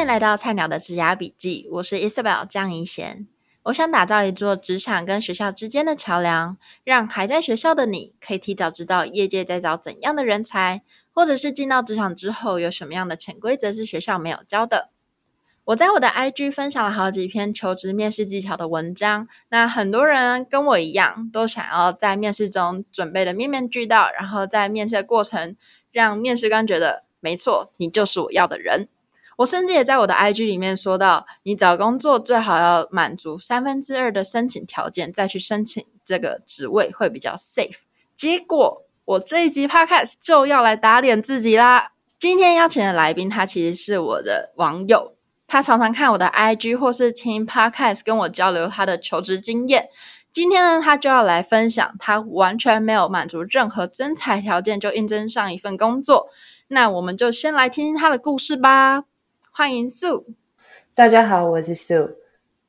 欢迎来到菜鸟的职涯笔记，我是 Isabel 江怡贤。我想打造一座职场跟学校之间的桥梁，让还在学校的你可以提早知道业界在找怎样的人才，或者是进到职场之后有什么样的潜规则是学校没有教的。我在我的 IG 分享了好几篇求职面试技巧的文章，那很多人跟我一样，都想要在面试中准备的面面俱到，然后在面试的过程让面试官觉得没错，你就是我要的人。我甚至也在我的 IG 里面说到，你找工作最好要满足三分之二的申请条件，再去申请这个职位会比较 safe。结果我这一集 Podcast 就要来打脸自己啦！今天邀请的来宾，他其实是我的网友，他常常看我的 IG 或是听 Podcast 跟我交流他的求职经验。今天呢，他就要来分享他完全没有满足任何征才条件就应征上一份工作。那我们就先来听听他的故事吧。欢迎苏大家好，我是 Sue。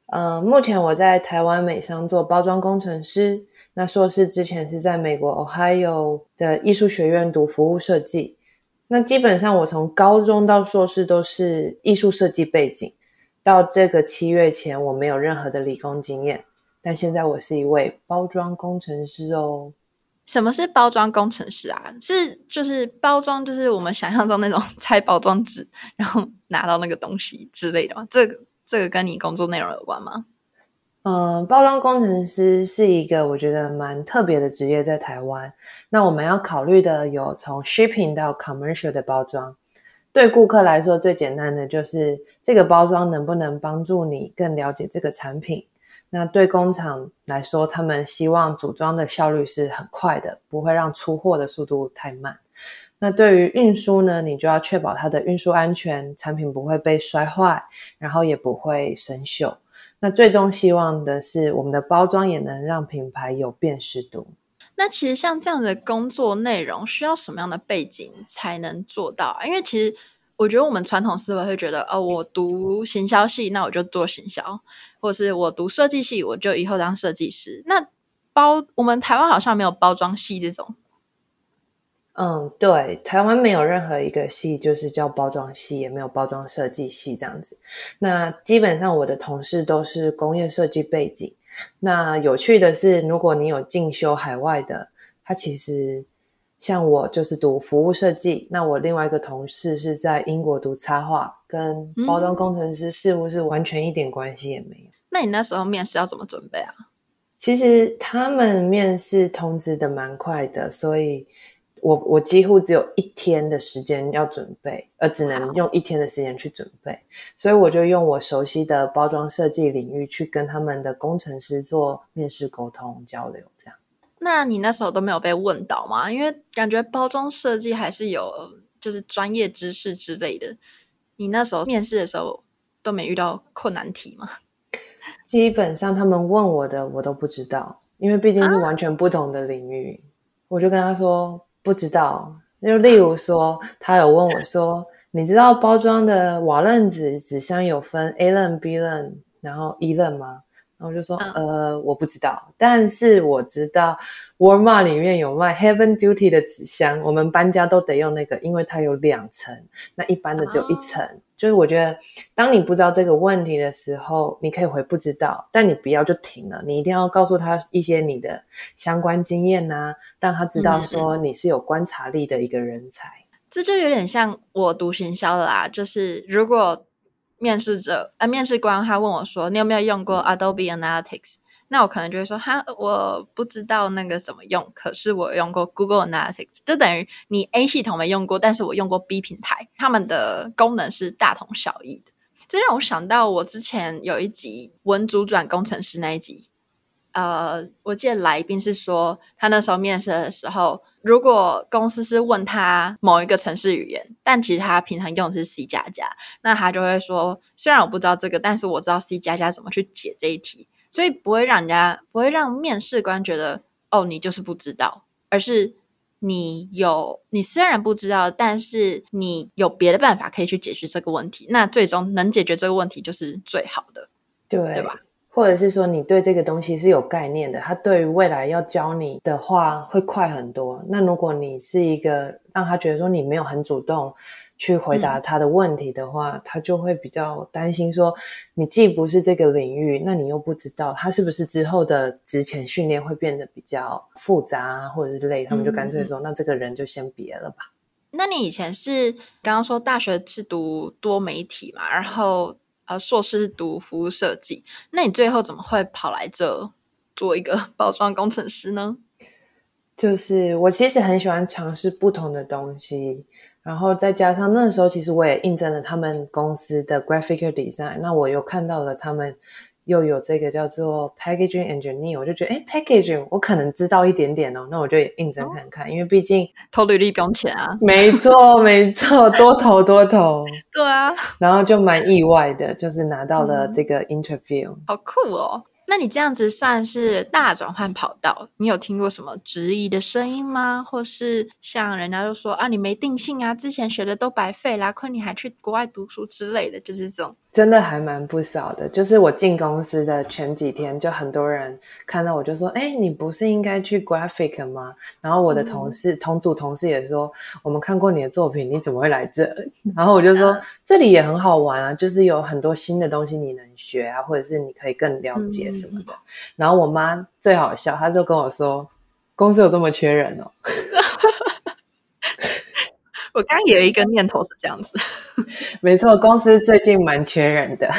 呃，目前我在台湾美商做包装工程师。那硕士之前是在美国 Ohio 的艺术学院读服务设计。那基本上我从高中到硕士都是艺术设计背景。到这个七月前，我没有任何的理工经验，但现在我是一位包装工程师哦。什么是包装工程师啊？是就是包装，就是我们想象中那种 拆包装纸，然后拿到那个东西之类的吗？这个这个跟你工作内容有关吗？嗯，包装工程师是一个我觉得蛮特别的职业，在台湾。那我们要考虑的有从 shipping 到 commercial 的包装。对顾客来说，最简单的就是这个包装能不能帮助你更了解这个产品。那对工厂来说，他们希望组装的效率是很快的，不会让出货的速度太慢。那对于运输呢，你就要确保它的运输安全，产品不会被摔坏，然后也不会生锈。那最终希望的是，我们的包装也能让品牌有辨识度。那其实像这样的工作内容，需要什么样的背景才能做到？因为其实。我觉得我们传统思维会觉得，哦，我读行销系，那我就做行销；或者是我读设计系，我就以后当设计师。那包我们台湾好像没有包装系这种。嗯，对，台湾没有任何一个系就是叫包装系，也没有包装设计系这样子。那基本上我的同事都是工业设计背景。那有趣的是，如果你有进修海外的，他其实。像我就是读服务设计，那我另外一个同事是在英国读插画，跟包装工程师似乎是完全一点关系也没有。嗯。那你那时候面试要怎么准备啊？其实他们面试通知的蛮快的，所以我我几乎只有一天的时间要准备，而只能用一天的时间去准备，所以我就用我熟悉的包装设计领域去跟他们的工程师做面试沟通交流，这样。那你那时候都没有被问到吗？因为感觉包装设计还是有就是专业知识之类的。你那时候面试的时候都没遇到困难题吗？基本上他们问我的我都不知道，因为毕竟是完全不同的领域。啊、我就跟他说不知道。就例如说，他有问我说：“你知道包装的瓦楞纸纸箱有分 A 楞、B 楞，然后 E 楞吗？”然后我就说，呃，我不知道，但是我知道，Walmart 里面有卖 Heaven Duty 的纸箱，我们搬家都得用那个，因为它有两层，那一般的只有一层。Oh. 就是我觉得，当你不知道这个问题的时候，你可以回不知道，但你不要就停了，你一定要告诉他一些你的相关经验呐、啊，让他知道说你是有观察力的一个人才。嗯、这就有点像我读行销的啦，就是如果。面试者呃，面试官他问我说：“你有没有用过 Adobe Analytics？” 那我可能就会说：“哈，我不知道那个怎么用，可是我用过 Google Analytics，就等于你 A 系统没用过，但是我用过 B 平台，他们的功能是大同小异的。”这让我想到我之前有一集文组转工程师那一集。呃，我记得来宾是说，他那时候面试的时候，如果公司是问他某一个程式语言，但其实他平常用的是 C 加加，那他就会说，虽然我不知道这个，但是我知道 C 加加怎么去解这一题，所以不会让人家不会让面试官觉得，哦，你就是不知道，而是你有，你虽然不知道，但是你有别的办法可以去解决这个问题，那最终能解决这个问题就是最好的，对，对吧？或者是说你对这个东西是有概念的，他对于未来要教你的话会快很多。那如果你是一个让他觉得说你没有很主动去回答他的问题的话，嗯、他就会比较担心说，你既不是这个领域，那你又不知道他是不是之后的职前训练会变得比较复杂啊，或者是累，他们就干脆说，嗯、那这个人就先别了吧。那你以前是刚刚说大学是读多媒体嘛，然后呃硕士是读服务设计，那你最后怎么会跑来这做一个 包装工程师呢？就是我其实很喜欢尝试不同的东西，然后再加上那时候其实我也应征了他们公司的 graphic design，那我又看到了他们。又有这个叫做 packaging engineer，我就觉得哎，packaging 我可能知道一点点哦，那我就也应征看看，哦、因为毕竟投履历不用钱啊。没错，没错，多投多投。对啊，然后就蛮意外的，就是拿到了这个 interview，嗯、好酷哦。那你这样子算是大转换跑道？你有听过什么质疑的声音吗？或是像人家就说啊，你没定性啊，之前学的都白费啦，亏你还去国外读书之类的，就是这种。真的还蛮不少的，就是我进公司的前几天，就很多人看到我就说：“哎，你不是应该去 graphic 吗？”然后我的同事、嗯、同组同事也说：“我们看过你的作品，你怎么会来这？”然后我就说：“嗯、这里也很好玩啊，就是有很多新的东西你能学啊，或者是你可以更了解什么的。嗯”然后我妈最好笑，她就跟我说：“公司有这么缺人哦。”我刚有一个念头是这样子，没错，公司最近蛮缺人的，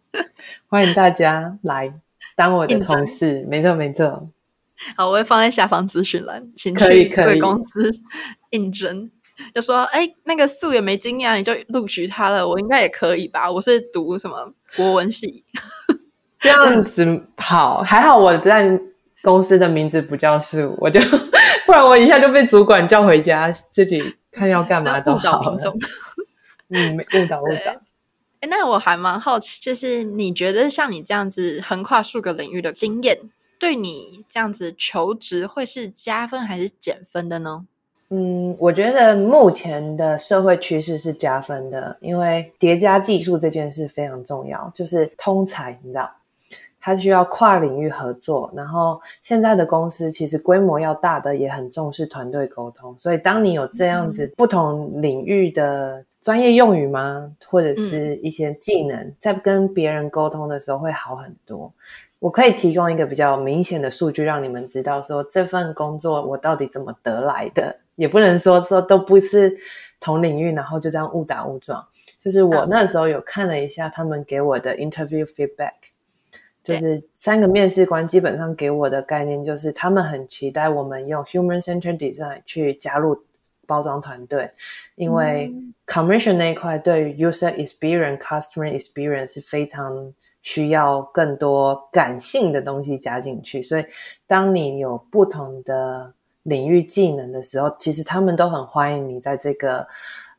欢迎大家来当我的同事。没错，没错。好，我会放在下方资讯栏，请去贵。公司应征，就说哎，那个素也没经验，你就录取他了，我应该也可以吧？我是读什么国文系，这样子好，还好我在公司的名字不叫素，我就 不然我一下就被主管叫回家自己。看要干嘛都好。嗯，误导误导。哎，那我还蛮好奇，就是你觉得像你这样子横跨数个领域的经验，对你这样子求职会是加分还是减分的呢？嗯，我觉得目前的社会趋势是加分的，因为叠加技术这件事非常重要，就是通才，你知道。它需要跨领域合作，然后现在的公司其实规模要大的也很重视团队沟通，所以当你有这样子不同领域的专业用语吗，或者是一些技能，在跟别人沟通的时候会好很多。我可以提供一个比较明显的数据，让你们知道说这份工作我到底怎么得来的，也不能说说都不是同领域，然后就这样误打误撞。就是我那时候有看了一下他们给我的 interview feedback。就是三个面试官基本上给我的概念就是，他们很期待我们用 human-centered design 去加入包装团队，因为 commercial 那一块对于 user experience、customer experience 是非常需要更多感性的东西加进去。所以，当你有不同的领域技能的时候，其实他们都很欢迎你在这个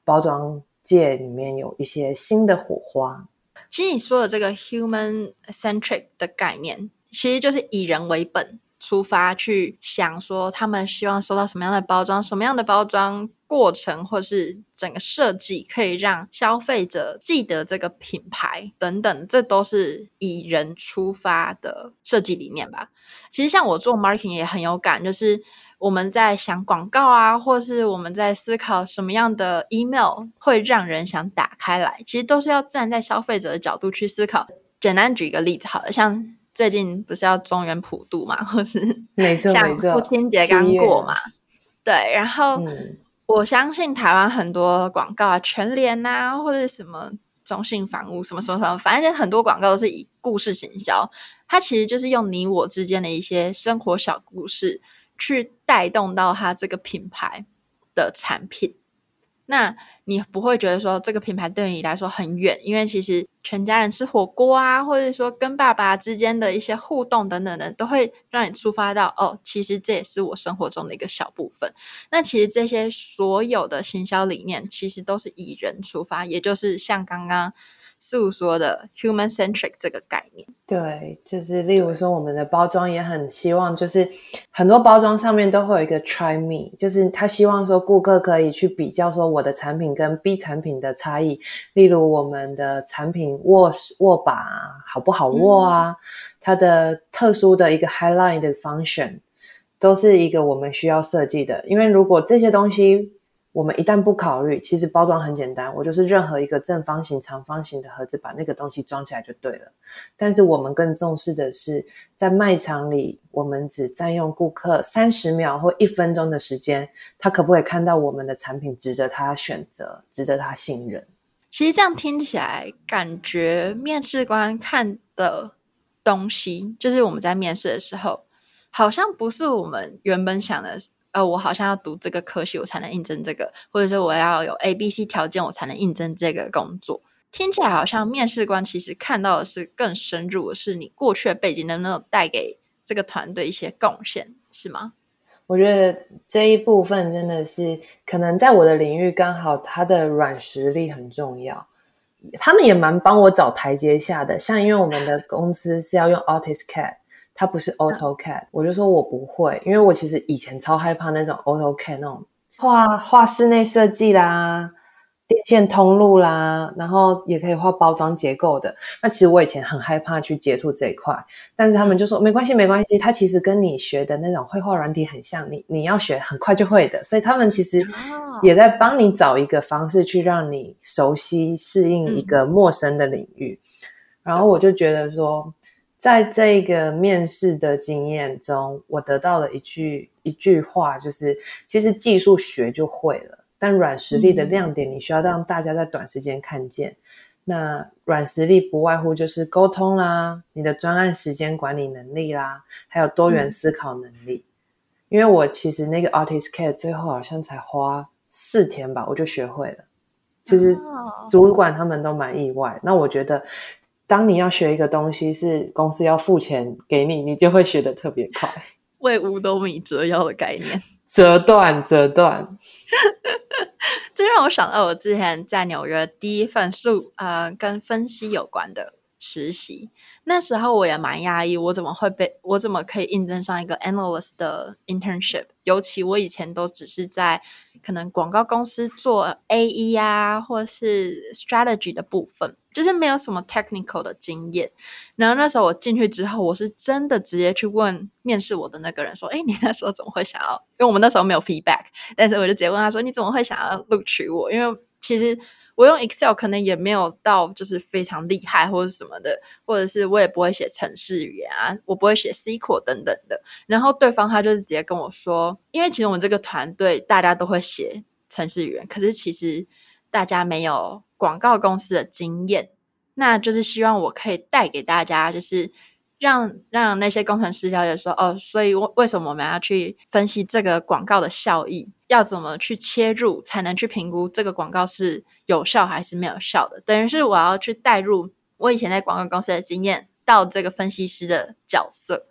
包装界里面有一些新的火花。其实你说的这个 human centric 的概念，其实就是以人为本出发去想说，他们希望收到什么样的包装，什么样的包装过程，或是整个设计，可以让消费者记得这个品牌等等，这都是以人出发的设计理念吧。其实像我做 marketing 也很有感，就是。我们在想广告啊，或是我们在思考什么样的 email 会让人想打开来，其实都是要站在消费者的角度去思考。简单举一个例子好了，像最近不是要中原普渡嘛，或是像父亲节刚过嘛，对，然后、嗯、我相信台湾很多广告啊，全联啊，或者什么中信房屋什么什么什么，反正很多广告都是以故事行销，它其实就是用你我之间的一些生活小故事。去带动到它这个品牌的产品，那你不会觉得说这个品牌对你来说很远，因为其实全家人吃火锅啊，或者说跟爸爸之间的一些互动等等的，都会让你触发到哦，其实这也是我生活中的一个小部分。那其实这些所有的行销理念，其实都是以人出发，也就是像刚刚。诉说的 human centric 这个概念，对，就是例如说，我们的包装也很希望，就是很多包装上面都会有一个 try me，就是他希望说顾客可以去比较说我的产品跟 B 产品的差异，例如我们的产品握握把好不好握啊，嗯、它的特殊的一个 highlight 的 function，都是一个我们需要设计的，因为如果这些东西。我们一旦不考虑，其实包装很简单，我就是任何一个正方形、长方形的盒子，把那个东西装起来就对了。但是我们更重视的是，在卖场里，我们只占用顾客三十秒或一分钟的时间，他可不可以看到我们的产品值得他选择，值得他信任？其实这样听起来，感觉面试官看的东西，就是我们在面试的时候，好像不是我们原本想的。呃，我好像要读这个科系，我才能应征这个，或者说我要有 A、B、C 条件，我才能应征这个工作。听起来好像面试官其实看到的是更深入的是你过去的背景能不能带给这个团队一些贡献，是吗？我觉得这一部分真的是可能在我的领域刚好他的软实力很重要，他们也蛮帮我找台阶下的。像因为我们的公司是要用 AutoCAD。它不是 AutoCAD，嗯，我就说我不会，因为我其实以前超害怕那种 AutoCAD 那种画画室内设计啦、电线通路啦，然后也可以画包装结构的。那其实我以前很害怕去接触这一块，但是他们就说没关系，没关系，它其实跟你学的那种绘画软体很像，你你要学很快就会的。所以他们其实也在帮你找一个方式去让你熟悉适应一个陌生的领域。嗯、然后我就觉得说。在这个面试的经验中，我得到了一句一句话，就是其实技术学就会了，但软实力的亮点，你需要让大家在短时间看见。嗯、那软实力不外乎就是沟通啦，你的专案时间管理能力啦，还有多元思考能力。嗯、因为我其实那个 Artist Care 最后好像才花四天吧，我就学会了。其实主管他们都蛮意外。那我觉得。当你要学一个东西，是公司要付钱给你，你就会学得特别快。为五斗米折腰的概念，折 断折断。这让我想到我之前在纽约第一份数呃跟分析有关的实习。那时候我也蛮压抑，我怎么会被我怎么可以应征上一个 analyst 的 internship？尤其我以前都只是在可能广告公司做 AE 啊，或是 strategy 的部分，就是没有什么 technical 的经验。然后那时候我进去之后，我是真的直接去问面试我的那个人说：“哎，你那时候怎么会想要？因为我们那时候没有 feedback，但是我就直接问他说：你怎么会想要录取我？因为其实。”我用 Excel 可能也没有到就是非常厉害或者什么的，或者是我也不会写程式语言啊，我不会写 SQL 等等的。然后对方他就是直接跟我说，因为其实我们这个团队大家都会写程式语言，可是其实大家没有广告公司的经验，那就是希望我可以带给大家就是。让让那些工程师了解说哦，所以为什么我们要去分析这个广告的效益？要怎么去切入才能去评估这个广告是有效还是没有效的？等于是我要去带入我以前在广告公司的经验到这个分析师的角色。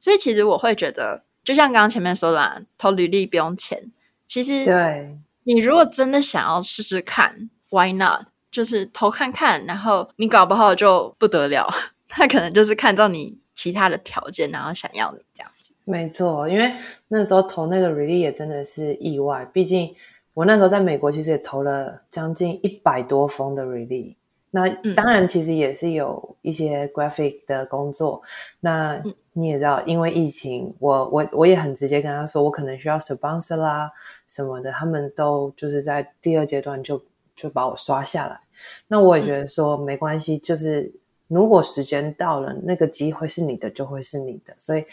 所以其实我会觉得，就像刚刚前面说的嘛，投履历不用钱。其实，对你如果真的想要试试看，Why not？就是投看看，然后你搞不好就不得了。他可能就是看到你其他的条件，然后想要你这样子。没错，因为那时候投那个 Relay 也真的是意外。毕竟我那时候在美国，其实也投了将近一百多封的 Relay。那当然，其实也是有一些 graphic 的工作。那你也知道，因为疫情，我我我也很直接跟他说，我可能需要 sponsor 啦什么的。他们都就是在第二阶段就就把我刷下来。那我也觉得说没关系，就是。如果时间到了，那个机会是你的，就会是你的。所以，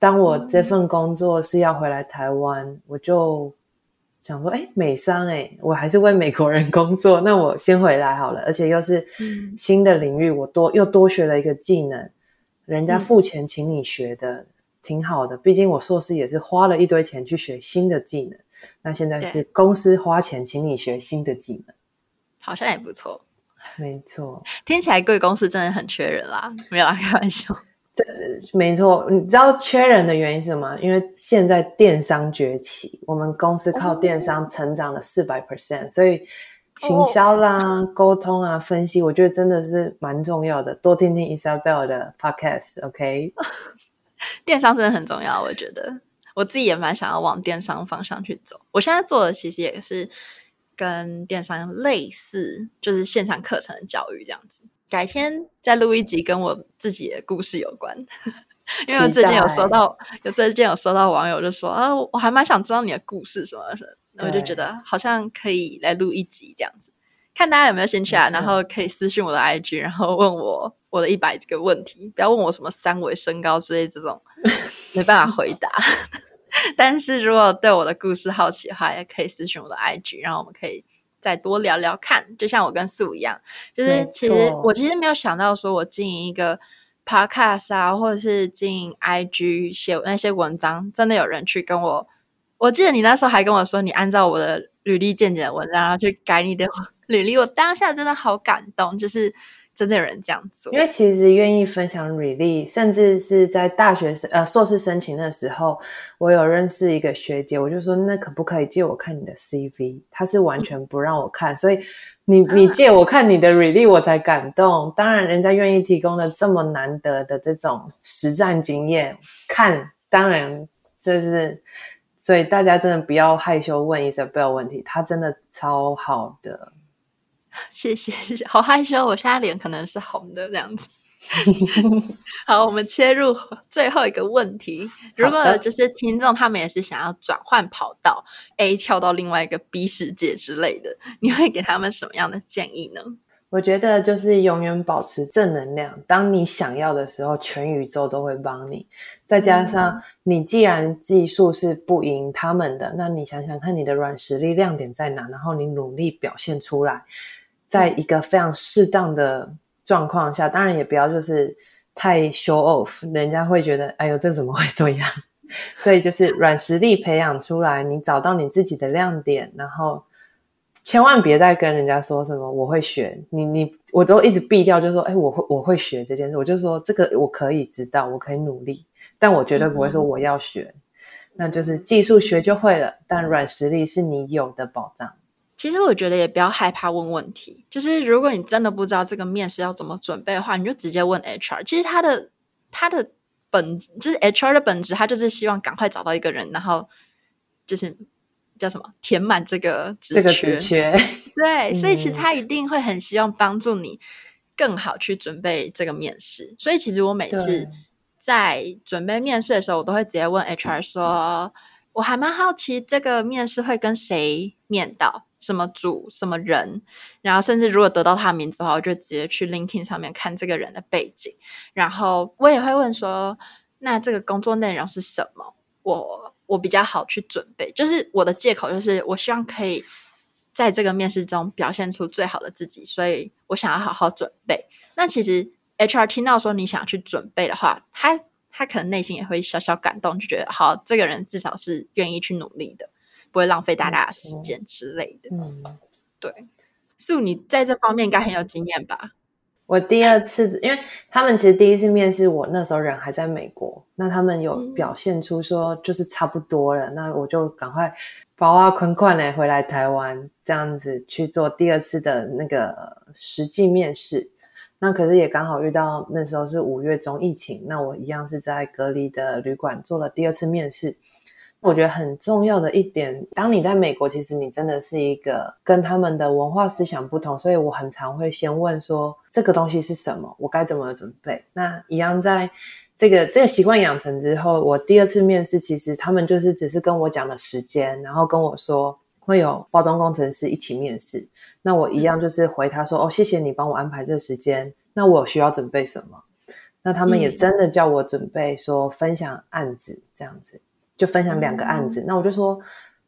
当我这份工作是要回来台湾，嗯、我就想说，哎，美商，哎，我还是为美国人工作，那我先回来好了。而且又是新的领域，我多又多学了一个技能，人家付钱请你学的，嗯、挺好的。毕竟我硕士也是花了一堆钱去学新的技能，那现在是公司花钱请你学新的技能，好像也不错。没错，听起来贵公司真的很缺人啦，没有啦，开玩笑。这没错，你知道缺人的原因是什么？因为现在电商崛起，我们公司靠电商成长了四百 percent，所以行销啦、哦、沟通啊、分析，我觉得真的是蛮重要的。多听听 Isabel 的 podcast，OK？Okay? 电商真的很重要，我觉得我自己也蛮想要往电商方向去走。我现在做的其实也是。跟电商类似，就是线上课程的教育这样子。改天再录一集跟我自己的故事有关，因为我最近有收到，有最近有收到网友就说啊，我还蛮想知道你的故事什么的。我就觉得好像可以来录一集这样子，看大家有没有兴趣啊，然后可以私信我的 IG，然后问我我的一百个问题，不要问我什么三围身高之类这种，没办法回答。但是如果对我的故事好奇的话，也可以私信我的 IG，然后我们可以再多聊聊看。就像我跟素一样，就是其实我其实没有想到说我经营一个 Podcast 啊，或者是经营 IG 写那些文章，真的有人去跟我。我记得你那时候还跟我说，你按照我的履历见解的文章，然后去改你的 履历。我当下真的好感动，就是。真的有人这样做，因为其实愿意分享履历，甚至是在大学生呃硕士申请的时候，我有认识一个学姐，我就说那可不可以借我看你的 CV？她是完全不让我看，所以你你借我看你的履历，我才感动。当然，人家愿意提供的这么难得的这种实战经验，看当然就是，所以大家真的不要害羞问一些不要问题，她真的超好的。谢谢谢谢，好害羞，我现在脸可能是红的这样子。好，我们切入最后一个问题。如果就是听众他们也是想要转换跑道，A 跳到另外一个 B 世界之类的，你会给他们什么样的建议呢？我觉得就是永远保持正能量。当你想要的时候，全宇宙都会帮你。再加上你既然技术是不赢他们的，那你想想看你的软实力亮点在哪，然后你努力表现出来。在一个非常适当的状况下，当然也不要就是太 show off，人家会觉得哎呦，这怎么会这样？所以就是软实力培养出来，你找到你自己的亮点，然后千万别再跟人家说什么我会学，你你我都一直避掉，就说哎，我会我会学这件事，我就说这个我可以知道，我可以努力，但我绝对不会说我要学，嗯、那就是技术学就会了，但软实力是你有的保障。其实我觉得也不要害怕问问题，就是如果你真的不知道这个面试要怎么准备的话，你就直接问 HR。其实他的他的本就是 HR 的本质，他就是希望赶快找到一个人，然后就是叫什么填满这个。这个职缺。对，所以其实他一定会很希望帮助你更好去准备这个面试。所以其实我每次在准备面试的时候，我都会直接问 HR 说，我还蛮好奇这个面试会跟谁面到。什么组什么人，然后甚至如果得到他的名字的话，我就直接去 LinkedIn 上面看这个人的背景，然后我也会问说，那这个工作内容是什么？我我比较好去准备，就是我的借口就是我希望可以在这个面试中表现出最好的自己，所以我想要好好准备。那其实 HR 听到说你想去准备的话，他他可能内心也会小小感动，就觉得好，这个人至少是愿意去努力的。不会浪费大家的时间之类的。嗯，对，素你在这方面应该很有经验吧？我第二次，因为他们其实第一次面试我那时候人还在美国，那他们有表现出说就是差不多了，嗯、那我就赶快包啊款款嘞回来台湾，这样子去做第二次的那个实际面试。那可是也刚好遇到那时候是五月中疫情，那我一样是在隔离的旅馆做了第二次面试。我觉得很重要的一点，当你在美国，其实你真的是一个跟他们的文化思想不同，所以我很常会先问说这个东西是什么，我该怎么准备。那一样在这个这个习惯养成之后，我第二次面试，其实他们就是只是跟我讲了时间，然后跟我说会有包装工程师一起面试。那我一样就是回他说，哦，谢谢你帮我安排这个时间，那我需要准备什么？那他们也真的叫我准备说分享案子这样子。就分享两个案子，嗯、那我就说，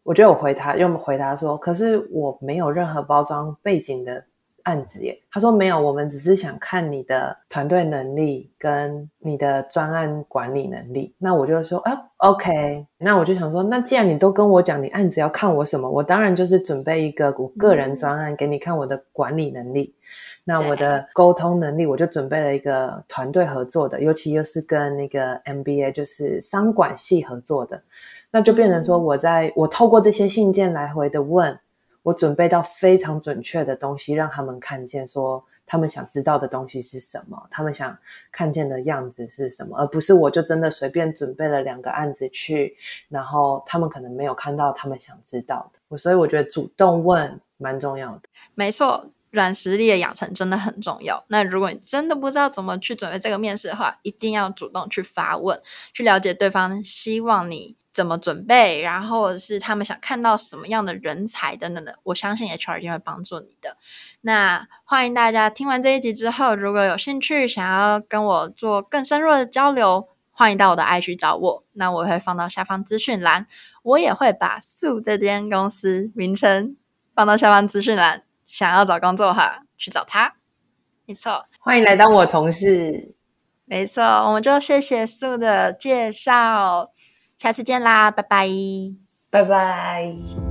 我觉得我回他，又回答说，可是我没有任何包装背景的案子耶。他说没有，我们只是想看你的团队能力跟你的专案管理能力。那我就说啊，OK。那我就想说，那既然你都跟我讲你案子要看我什么，我当然就是准备一个我个人专案给你看我的管理能力。嗯、那我的沟通能力，我就准备了一个团队合作的，尤其又是跟那个 MBA 就是商管系合作的，那就变成说我在我透过这些信件来回的问。我准备到非常准确的东西，让他们看见，说他们想知道的东西是什么，他们想看见的样子是什么，而不是我就真的随便准备了两个案子去，然后他们可能没有看到他们想知道的。所以我觉得主动问蛮重要的。没错，软实力的养成真的很重要。那如果你真的不知道怎么去准备这个面试的话，一定要主动去发问，去了解对方希望你怎么准备，然后是他们想看到什么样的人才等等的，我相信 HR 一定会帮助你的。那欢迎大家听完这一集之后，如果有兴趣想要跟我做更深入的交流，欢迎到我的 IG 找我。那我会放到下方资讯栏，我也会把 Sue 这间公司名称放到下方资讯栏。想要找工作哈，去找他。没错，欢迎来当我同事。没错，我们就谢谢 Sue 的介绍。下次见啦，拜拜，拜拜。